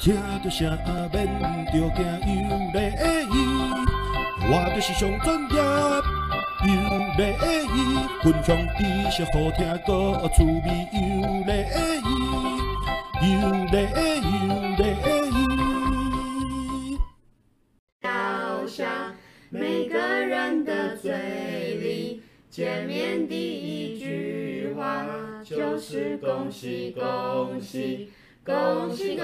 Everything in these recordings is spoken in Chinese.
听着声免着惊，有礼仪，我就是上专业，有礼仪，分享知识好听，个趣味，有礼仪，有礼仪，有礼仪。到下每个人的嘴里，见面第一句话就是恭喜恭喜。恭喜恭喜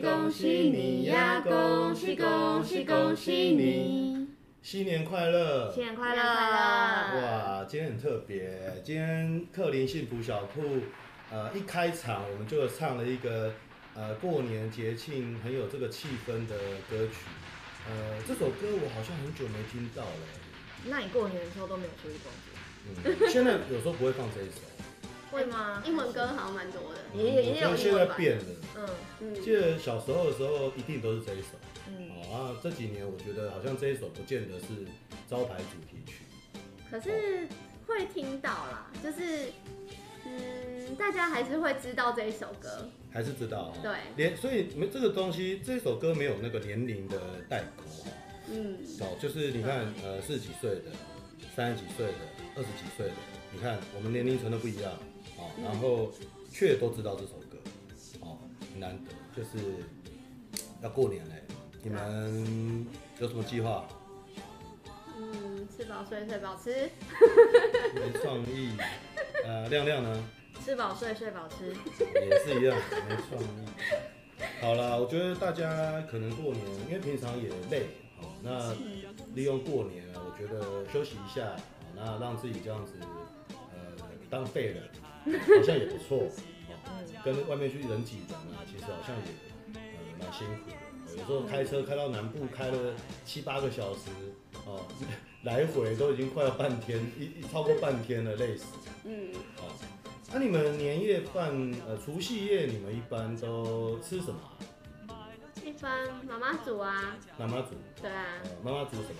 恭喜你呀！恭喜恭喜恭喜你！新年快乐！新年快乐！哇，今天很特别，今天克林幸福小铺，呃，一开场我们就唱了一个呃过年节庆很有这个气氛的歌曲，呃，这首歌我好像很久没听到了。那你过年的时候都没有出去逛街？嗯，现在有时候不会放这一首。会吗？英文歌好像蛮多的，也也也有现在变了。嗯嗯。记得小时候的时候，一定都是这一首。嗯。啊，这几年我觉得好像这一首不见得是招牌主题曲。可是会听到啦，就是嗯，大家还是会知道这一首歌。还是知道。对。连所以没这个东西，这首歌没有那个年龄的代沟。嗯。哦，就是你看，呃，四十几岁的、三十几岁的、二十几岁的，你看我们年龄层都不一样。然后却都知道这首歌，哦，很难得，就是要过年嘞，你们有什么计划？嗯，吃饱睡，睡饱吃。没创意。呃，亮亮呢？吃饱睡，睡饱吃。也是一样，没创意。好了，我觉得大家可能过年，因为平常也累，好，那利用过年，我觉得休息一下，好，那让自己这样子，呃，当废人。好像也不错，哦跟外面去人挤人啊，其实好像也呃蛮辛苦的。有时候开车开到南部，开了七八个小时，哦，来回都已经快要半天，一一超过半天了，累死。嗯，好，那你们年夜饭，呃，除夕夜你们一般都吃什么？一般妈妈煮啊。妈妈煮。对啊。妈妈煮什么？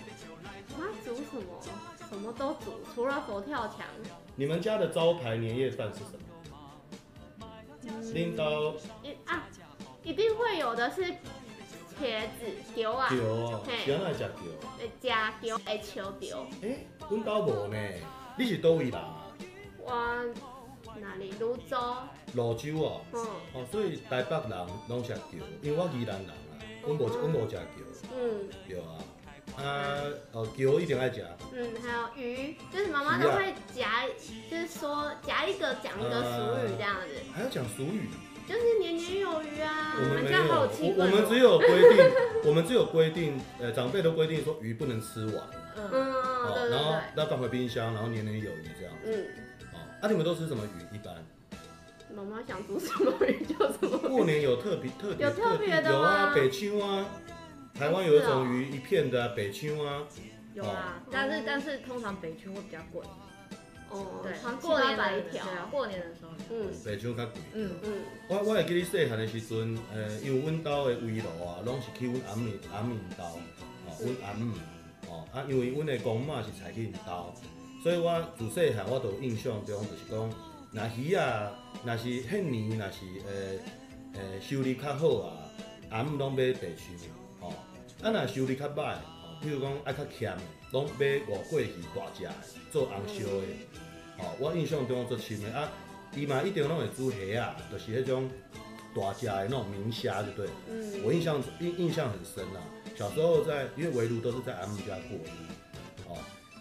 妈妈煮什么？什么都煮，除了佛跳墙。你们家的招牌年夜饭是什么？领导一啊，一定会有的是茄子丢啊。丢啊，谁来吃丢？会加丢，会烧丢。哎，阮家无呢，你是叨位人啊？我哪里？泸州。泸州啊？嗯。哦，所以台北人拢食丢，因为我宜兰人啊，阮无阮无吃丢。嗯。对啊。啊，哦，鱼一定爱夹。嗯，还有鱼，就是妈妈都会夹，就是说夹一个讲一个俗语这样子。还要讲俗语？就是年年有余啊。我们没有，我们只有规定，我们只有规定，呃，长辈都规定说鱼不能吃完。嗯，好，然后要放回冰箱，然后年年有余这样。嗯，好，啊，你们都吃什么鱼？一般？妈妈想煮什么鱼就什么。过年有特别特别有特别的吗？有啊，北青啊。台湾有一种鱼，一片的北青啊，有啊，但是但是通常北青会比较贵。哦，对，过年买一条，过年的时候，嗯，北青较贵。嗯。嗯，我我会记得细汉的时阵，呃，因为阮兜的围炉啊，拢是去阮阿姆阿姆兜，哦，阮阿姆，哦，啊，因为阮的公妈是菜去因兜，所以我自细汉我都有印象中就是讲，那鱼啊，那是迄年，那是呃呃收理较好啊，阿姆拢买北青。啊，若修理较歹，比如讲爱较欠，拢买外国鱼大只的做红烧的。哦，我印象中做深的啊，伊嘛一定拢会煮虾啊，就是迄种大只的那种明虾，就对。嗯。我印象印印象很深啊，小时候在因为围炉都是在阿姆家过的。哦，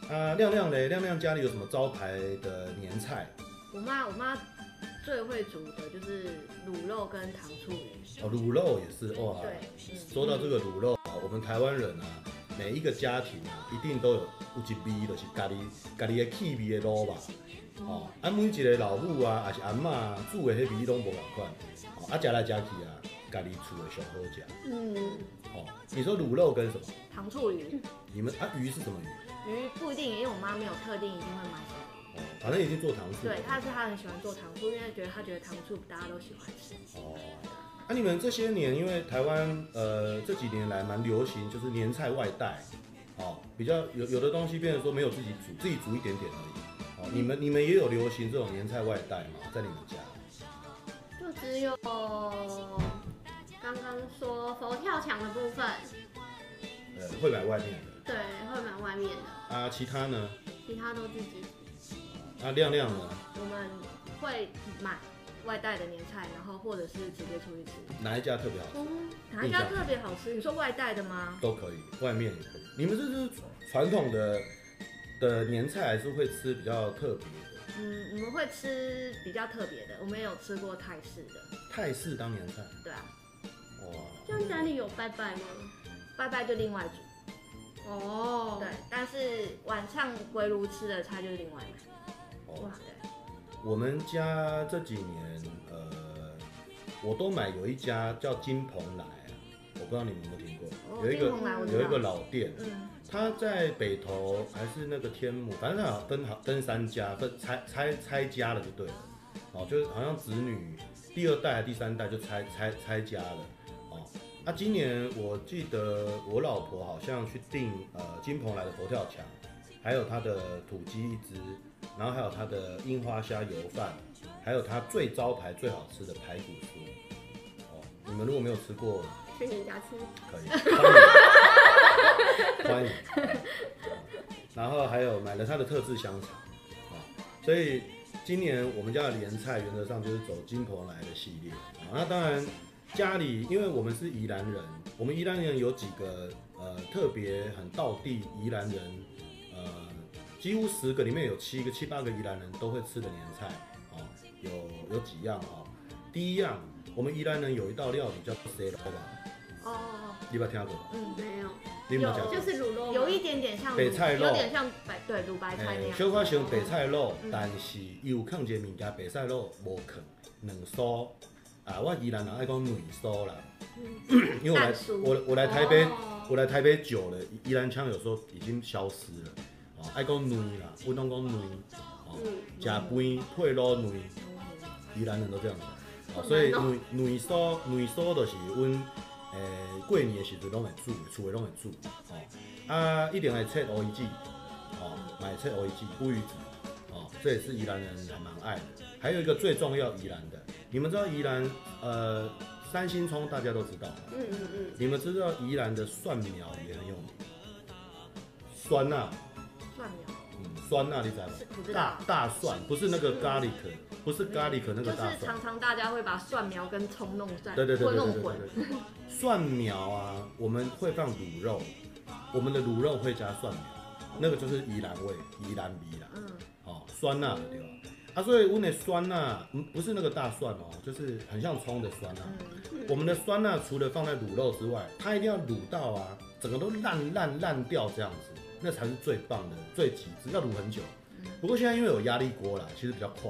啊，亮亮嘞，亮亮家里有什么招牌的年菜？我妈，我妈最会煮的就是卤肉跟糖醋鱼。哦，卤肉也是哇。对。说到这个卤肉。我们台湾人啊，每一个家庭啊，一定都有有一味，就是家己家己的气味的卤吧。哦，啊，每一个老母啊，还是阿嬷煮的迄味拢无同款。哦，啊，食来食去啊，家己厝的上好食。嗯。哦，你说卤肉跟什么？糖醋鱼。你们啊，鱼是什么鱼？鱼不一定，因为我妈没有特定一定会买。哦，反正已经做糖醋。对，她是她很喜欢做糖醋，因为觉得她觉得糖醋大家都喜欢吃。哦。那、啊、你们这些年，因为台湾呃这几年来蛮流行，就是年菜外带，哦，比较有有的东西变成说没有自己煮，自己煮一点点而已。哦，你们你们也有流行这种年菜外带吗？在你们家？就只有刚刚刚说佛跳墙的部分，呃，会买外面的。对，会买外面的。啊，其他呢？其他都自己。啊，亮亮呢？我们会买外带的年菜，然后或者是直接出去吃。哪一家特别好吃？嗯，哪一家特别好吃？你说外带的吗？都可以，外面也可以。你们这是传统的的年菜，还是会吃比较特别的？嗯，我们会吃比较特别的。我们也有吃过泰式的。泰式当年菜？对啊。哇。这样家里有拜拜吗？拜拜就另外煮。哦。对，但是晚上围炉吃的菜就是另外买。哦。哇，对。我们家这几年，呃，我都买有一家叫金蓬莱啊，我不知道你们有没有听过，哦、有一个有一个老店，嗯，他在北投还是那个天母，反正他好像分好分三家，分拆拆拆家了就对了，哦，就是好像子女第二代还第三代就拆拆拆家了，哦，那、啊、今年我记得我老婆好像去订呃金蓬莱的佛跳墙，还有他的土鸡一只。然后还有它的樱花虾油饭，还有它最招牌最好吃的排骨酥。哦，你们如果没有吃过，去你家吃可以，欢迎。欢迎。然后还有买了它的特制香肠。啊，所以今年我们家的年菜原则上就是走金婆来的系列。啊，那当然家里因为我们是宜兰人，我们宜兰人有几个呃特别很道地宜兰人。几乎十个里面有七个、七八个宜兰人都会吃的年菜，哦，有有几样哦。第一样，我们宜兰人有一道料理叫西螺吧？哦，你有没有听过？嗯，没有。你有没有讲过？就是卤肉，有一点点像北菜肉，有点像白对卤白菜那样。小可像白菜肉，但是有放一个物件，白菜肉无放两酥啊。我宜兰人爱讲两酥啦，因为我来我我来台北，我来台北久了，宜兰腔有时候已经消失了。爱讲卵啦，不能讲卵，哦，食饭配卤卵，宜兰人都这样子，哦，所以卵卵酥卵酥就是阮诶过年的时阵拢会煮，厝诶拢会煮，哦，啊一定会切乌鱼子，哦，买切乌鱼子乌鱼子，哦，这也是宜兰人还蛮爱的。还有一个最重要宜兰的，你们知道宜兰呃三星葱大家都知道，嗯嗯嗯，你们知道宜兰的蒜苗也很有名，酸呐。酸啊，你知道吗？大大蒜不是那个 garlic，不是 garlic 那个大蒜。就是常常大家会把蒜苗跟葱弄在，对对对对对对。蒜苗啊，我们会放卤肉，我们的卤肉会加蒜苗，那个就是宜兰味，宜兰味啦。嗯。哦，酸辣对吧？啊，所以我们的酸辣，不是那个大蒜哦，就是很像葱的酸那。我们的酸辣除了放在卤肉之外，它一定要卤到啊，整个都烂烂烂掉这样子。那才是最棒的，最极致，要卤很久。不过现在因为有压力锅啦，其实比较快。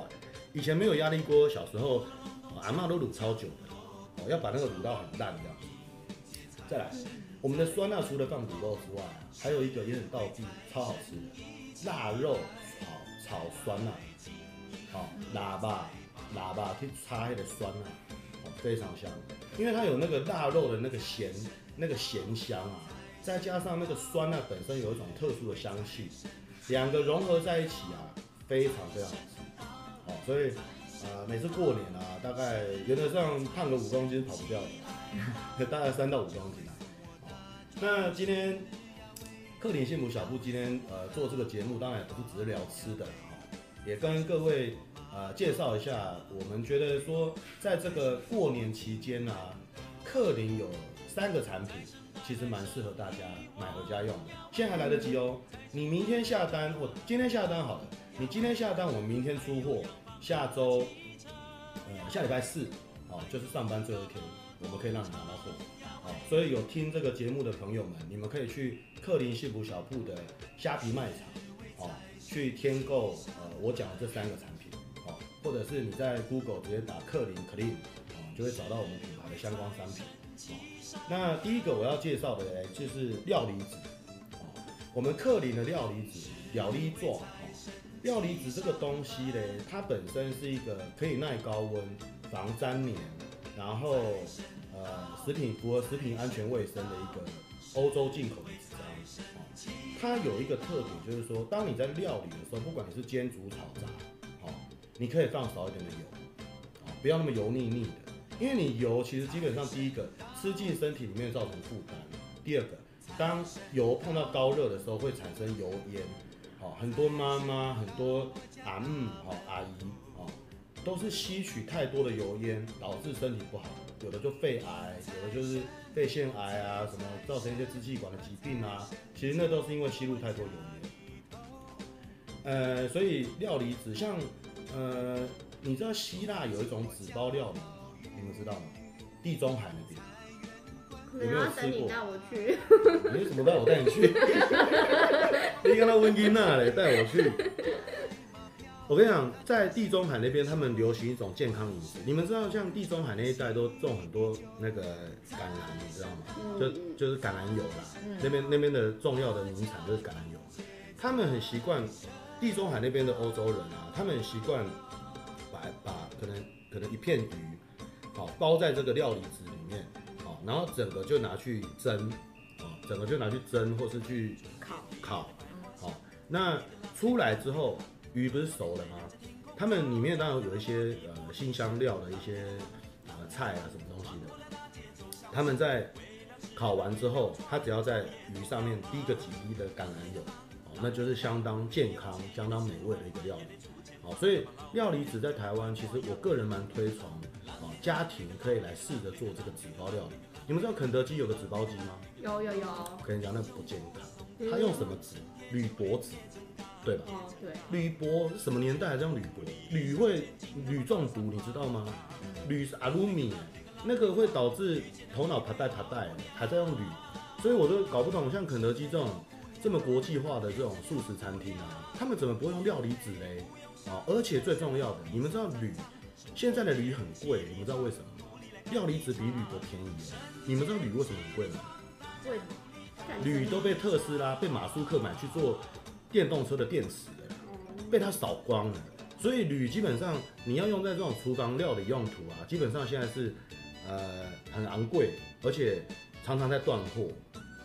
以前没有压力锅，小时候阿妈都卤超久的，哦，要把那个卤到很烂这样。再来，我们的酸辣除了放卤肉之外，还有一个也很道地，超好吃的腊肉炒炒酸辣，好喇叭喇叭去炒那个酸辣，非常香，因为它有那个腊肉的那个咸那个咸香啊。再加上那个酸呢本身有一种特殊的香气，两个融合在一起啊，非常非常好吃。好，所以呃每次过年啊，大概原则上胖个五公斤是跑不掉的，大概三到五公斤啊。那今天克林幸福小铺今天呃做这个节目，当然也不是只是聊吃的，也跟各位呃介绍一下，我们觉得说在这个过年期间啊，克林有三个产品。其实蛮适合大家买回家用的，现在还来得及哦。你明天下单或今天下单好了，你今天下单，我明天出货，下周，呃，下礼拜四，哦，就是上班最后一天，我们可以让你拿到货，哦，所以有听这个节目的朋友们，你们可以去克林幸福小铺的虾皮卖场，哦，去添购，呃，我讲的这三个产品，哦，或者是你在 Google 直接打克林 Clean，哦，就会找到我们品牌的相关商品，哦。那第一个我要介绍的呢，就是料理纸。我们克林的料理纸，料理座。料理纸这个东西呢，它本身是一个可以耐高温、防粘黏，然后呃食品符合食品安全卫生的一个欧洲进口的纸张。它有一个特点，就是说，当你在料理的时候，不管你是煎、煮、炒、炸，哦，你可以放少一点的油，不要那么油腻腻的，因为你油其实基本上第一个。吃进身体里面造成负担。第二个，当油碰到高热的时候会产生油烟，好，很多妈妈、很多阿姆、好阿姨，哦，都是吸取太多的油烟，导致身体不好，有的就肺癌，有的就是肺腺癌啊，什么造成一些支气管的疾病啊，其实那都是因为吸入太多油烟。呃，所以料理纸像，呃，你知道希腊有一种纸包料理？你们知道吗？地中海那边。有没有等你带我去？你怎么带我带你去？你跟他温金娜嘞，带我去。我跟你讲，在地中海那边，他们流行一种健康饮食。你们知道，像地中海那一带都种很多那个橄榄，你知道吗？就就是橄榄油啦。那边那边的重要的名产就是橄榄油。他们很习惯，地中海那边的欧洲人啊，他们很习惯把把可能可能一片鱼，好包在这个料理纸里面。然后整个就拿去蒸，哦，整个就拿去蒸，或是去烤烤，好，那出来之后，鱼不是熟了吗？他们里面当然有一些呃新香料的一些呃菜啊什么东西的，他们在烤完之后，他只要在鱼上面滴个几滴的橄榄油，哦，那就是相当健康、相当美味的一个料理，好，所以料理纸在台湾，其实我个人蛮推崇，啊，家庭可以来试着做这个纸包料理。你们知道肯德基有个纸包鸡吗？有有有。我跟你讲，那不健康。他用什么纸？铝箔纸，对吧？哦，对。铝箔什么年代还这样铝箔？铝会铝中毒，你知道吗？铝是阿鲁米，那个会导致头脑爬带爬带，还在用铝，所以我都搞不懂，像肯德基这种这么国际化的这种素食餐厅啊，他们怎么不会用料理纸嘞？啊，而且最重要的，你们知道铝现在的铝很贵，你们知道为什么？料理纸比铝箔便宜，你们知道铝为什么很贵吗？贵，铝都被特斯拉、被马斯克买去做电动车的电池了，被他扫光了。所以铝基本上你要用在这种厨房料理用途啊，基本上现在是呃很昂贵，而且常常在断货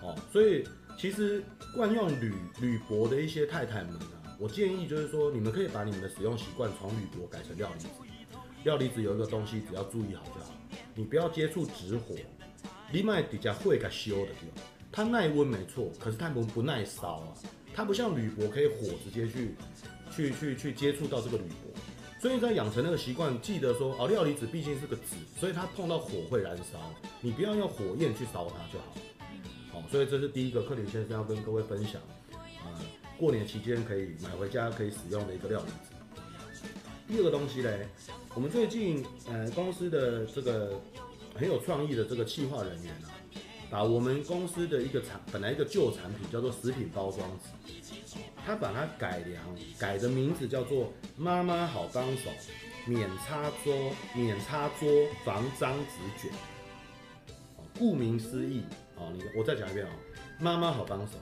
哦。所以其实惯用铝铝箔的一些太太们啊，我建议就是说，你们可以把你们的使用习惯从铝箔改成料理纸。料理纸有一个东西，只要注意好就好。你不要接触直火，你买比较会给修的地方，它耐温没错，可是它不不耐烧啊。它不像铝箔可以火直接去去去去接触到这个铝箔，所以你在养成那个习惯，记得说哦，料理纸毕竟是个纸，所以它碰到火会燃烧，你不要用火焰去烧它就好。好，所以这是第一个克林先生要跟各位分享，啊，过年期间可以买回家可以使用的一个料理纸。第二个东西嘞，我们最近呃公司的这个很有创意的这个企划人员啊，把我们公司的一个产本来一个旧产品叫做食品包装纸，他把它改良，改的名字叫做妈妈好帮手免擦桌免擦桌防脏纸卷。顾名思义，哦，你我再讲一遍啊，妈妈好帮手。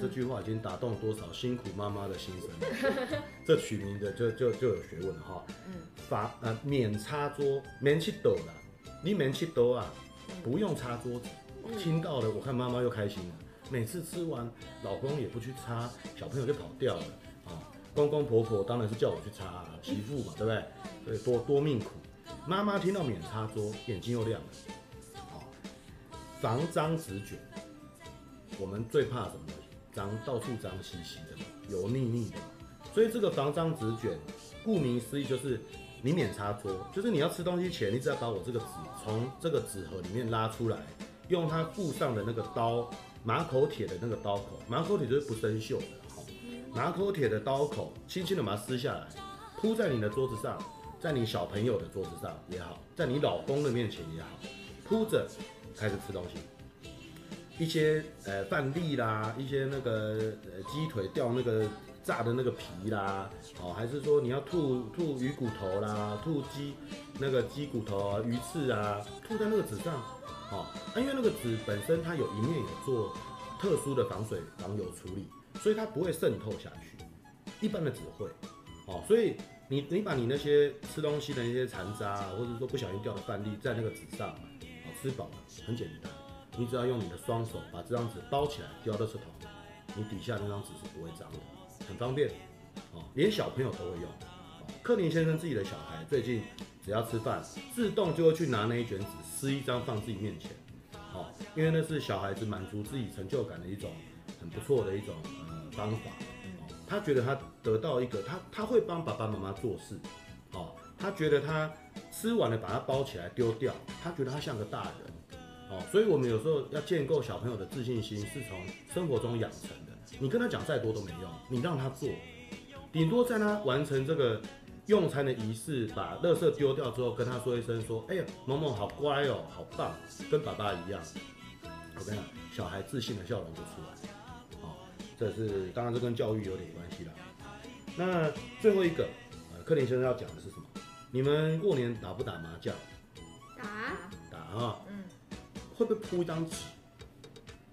这句话已经打动了多少辛苦妈妈的心声？这取名的就就就有学问了哈。嗯，法呃免擦桌，免去抖了，你免去多啊，不用擦桌子。听到了，我看妈妈又开心了。每次吃完，老公也不去擦，小朋友就跑掉了啊。公公婆婆当然是叫我去擦，啊媳妇嘛，对不对？所以多多命苦。妈妈听到免擦桌，眼睛又亮了。好，防脏纸卷，我们最怕什么？脏到处脏兮兮的，油腻腻的，所以这个防脏纸卷，顾名思义就是你免擦桌，就是你要吃东西前，你只要把我这个纸从这个纸盒里面拉出来，用它附上的那个刀，马口铁的那个刀口，马口铁就是不生锈的，好，马口铁的刀口，轻轻的把它撕下来，铺在你的桌子上，在你小朋友的桌子上也好，在你老公的面前也好，铺着开始吃东西。一些呃饭粒啦，一些那个呃鸡腿掉那个炸的那个皮啦，哦，还是说你要吐吐鱼骨头啦，吐鸡那个鸡骨头啊、鱼刺啊，吐在那个纸上，哦，啊，因为那个纸本身它有一面有做特殊的防水防油处理，所以它不会渗透下去，一般的纸会，哦，所以你你把你那些吃东西的那些残渣，或者说不小心掉的饭粒在那个纸上，哦，吃饱了很简单。你只要用你的双手把这张纸包起来，丢到垃圾桶，你底下那张纸是不会脏的，很方便，哦，连小朋友都会用。克林先生自己的小孩最近只要吃饭，自动就会去拿那一卷纸撕一张放自己面前，哦，因为那是小孩子满足自己成就感的一种很不错的一种呃方法。他觉得他得到一个，他他会帮爸爸妈妈做事。哦，他觉得他吃完了把它包起来丢掉，他觉得他像个大人。哦，所以我们有时候要建构小朋友的自信心，是从生活中养成的。你跟他讲再多都没用，你让他做，顶多在他完成这个用餐的仪式，把垃圾丢掉之后，跟他说一声说：“哎呀，某某好乖哦，好棒，跟爸爸一样。”我跟你讲，小孩自信的笑容就出来。哦，这是当然这跟教育有点关系啦。那最后一个，呃，克林先生要讲的是什么？你们过年打不打麻将？打。打啊。嗯。会不会铺一张纸？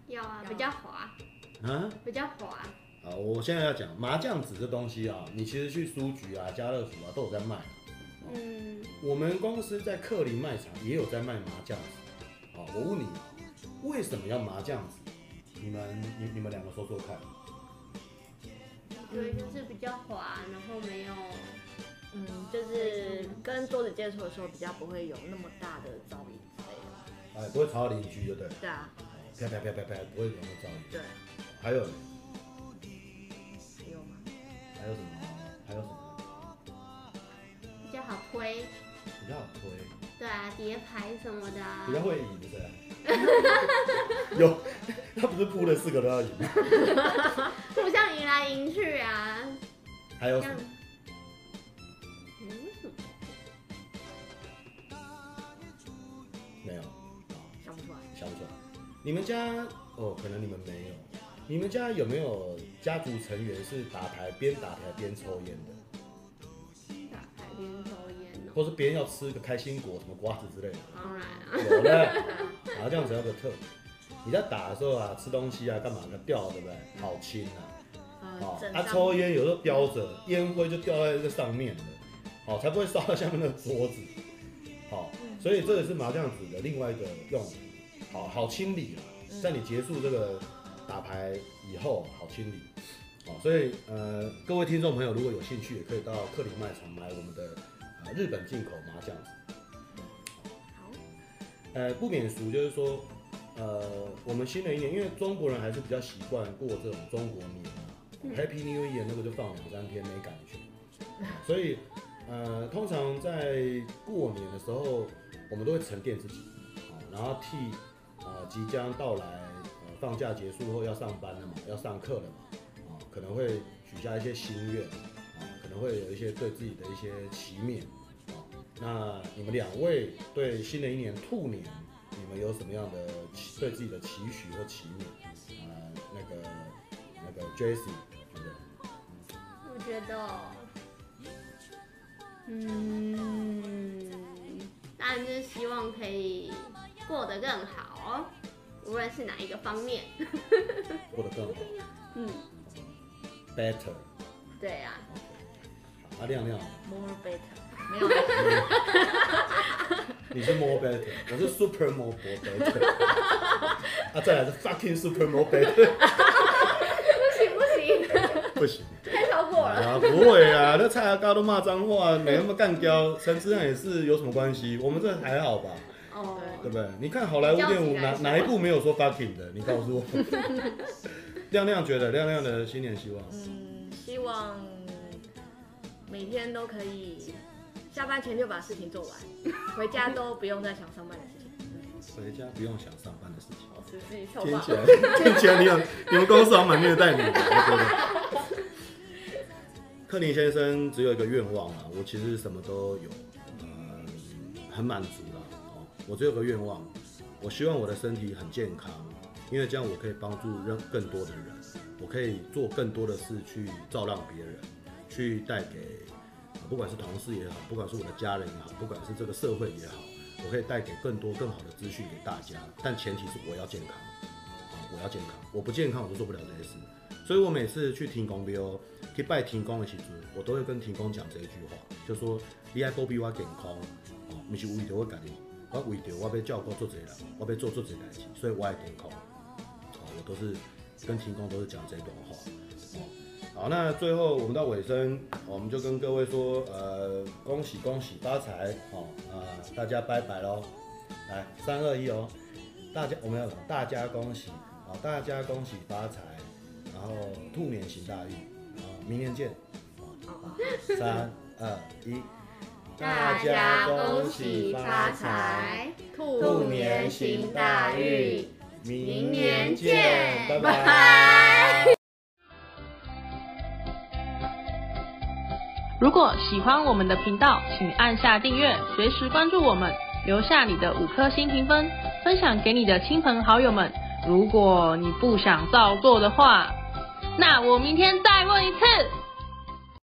要啊，比较滑。啊？比较滑。啊，我现在要讲麻将纸这东西啊，你其实去书局啊、家乐福啊都有在卖。嗯。我们公司在克林卖场也有在卖麻将纸。啊，我问你，为什么要麻将纸？你们，你你们两个说说看。对，就是比较滑，然后没有，嗯，就是跟桌子接触的时候比较不会有那么大的噪音之类的。哎，不会吵到邻居，对不对？对啊。啪啪啪啪啪，不会有那么噪音。对。还有。还有什么？还有什么？比较好推。比较好推。对啊，叠牌什么的、啊。比较会赢，对啊。有，他不是铺了四个都要赢。互相赢来赢去啊。还有什么？嗯？没有。想不出来。想不出来。你们家哦，可能你们没有。你们家有没有家族成员是打牌边打牌边抽烟的？打牌边抽烟的，或是别人要吃个开心果、什么瓜子之类的？当然啊，有的。麻将只要个特，你在打的时候啊，吃东西啊，干嘛的掉，对不对？好轻啊！好、嗯，他、啊、抽烟有时候叼着烟灰就掉在这个上面了，好，才不会烧到下面那个桌子。好，所以这也是麻将纸的另外一个用途，好好清理啊，在你结束这个。打牌以后好清理，哦，所以呃，各位听众朋友如果有兴趣，也可以到克林卖场买我们的呃日本进口麻将。好，呃，不免俗就是说，呃，我们新的一年，因为中国人还是比较习惯过这种中国年，Happy New Year 那个就放两三天没感觉，所以呃，通常在过年的时候，我们都会沉淀自己，然后替呃即将到来。放假结束后要上班了嘛，要上课了嘛，啊，可能会许下一些心愿，啊，可能会有一些对自己的一些祈勉，啊，那你们两位对新的一年兔年，你们有什么样的对自己的期许或期勉？啊，那个那个 Jessie，觉得？我觉得，嗯，当然就是希望可以过得更好哦。无论是哪一个方面，过得更好。嗯，better。对啊。好，啊亮亮。More better。没有。你是 more better，我是 super more better。啊，再来是 fucking super more better。不行不行。不行。太超过了。啊，不会啊，那蔡阿嘎都骂脏话，没那么干胶，陈之汉也是有什么关系？我们这还好吧？哦。对不对？你看好莱坞电影哪哪一部没有说 fucking 的？你告诉我。亮亮觉得亮亮的新年希望，嗯，希望每天都可以下班前就把事情做完，回家都不用再想上班的事情。回家不用想上班的事情。我自己听起来，听起来你有你们公司好蛮虐待你的。克林先生只有一个愿望啊，我其实什么都有，呃，很满足。我只有个愿望，我希望我的身体很健康，因为这样我可以帮助更更多的人，我可以做更多的事去照亮别人，去带给不管是同事也好，不管是我的家人也好，不管是这个社会也好，我可以带给更多更好的资讯给大家。但前提是我要健康，我要健康，我不健康我就做不了这些事。所以我每次去天公庙，去拜天公的时候，我都会跟天公讲这一句话，就说你爱保庇我健康，哦，不是为着我家己。我为着我要照顾做这个，我要做做这个代志，所以我爱天空。好，我都是跟天空都是讲这段话。哦好，那最后我们到尾声，我们就跟各位说，呃，恭喜恭喜发财，好，啊，大家拜拜喽。来，三二一哦，大家我们要大家恭喜啊，大家恭喜发财，然后兔年行大运啊，明年见。三二一，大家恭喜发财，兔年行大运，明年见，拜拜。如果喜欢我们的频道，请按下订阅，随时关注我们，留下你的五颗星评分，分享给你的亲朋好友们。如果你不想照做的话，那我明天再问一次。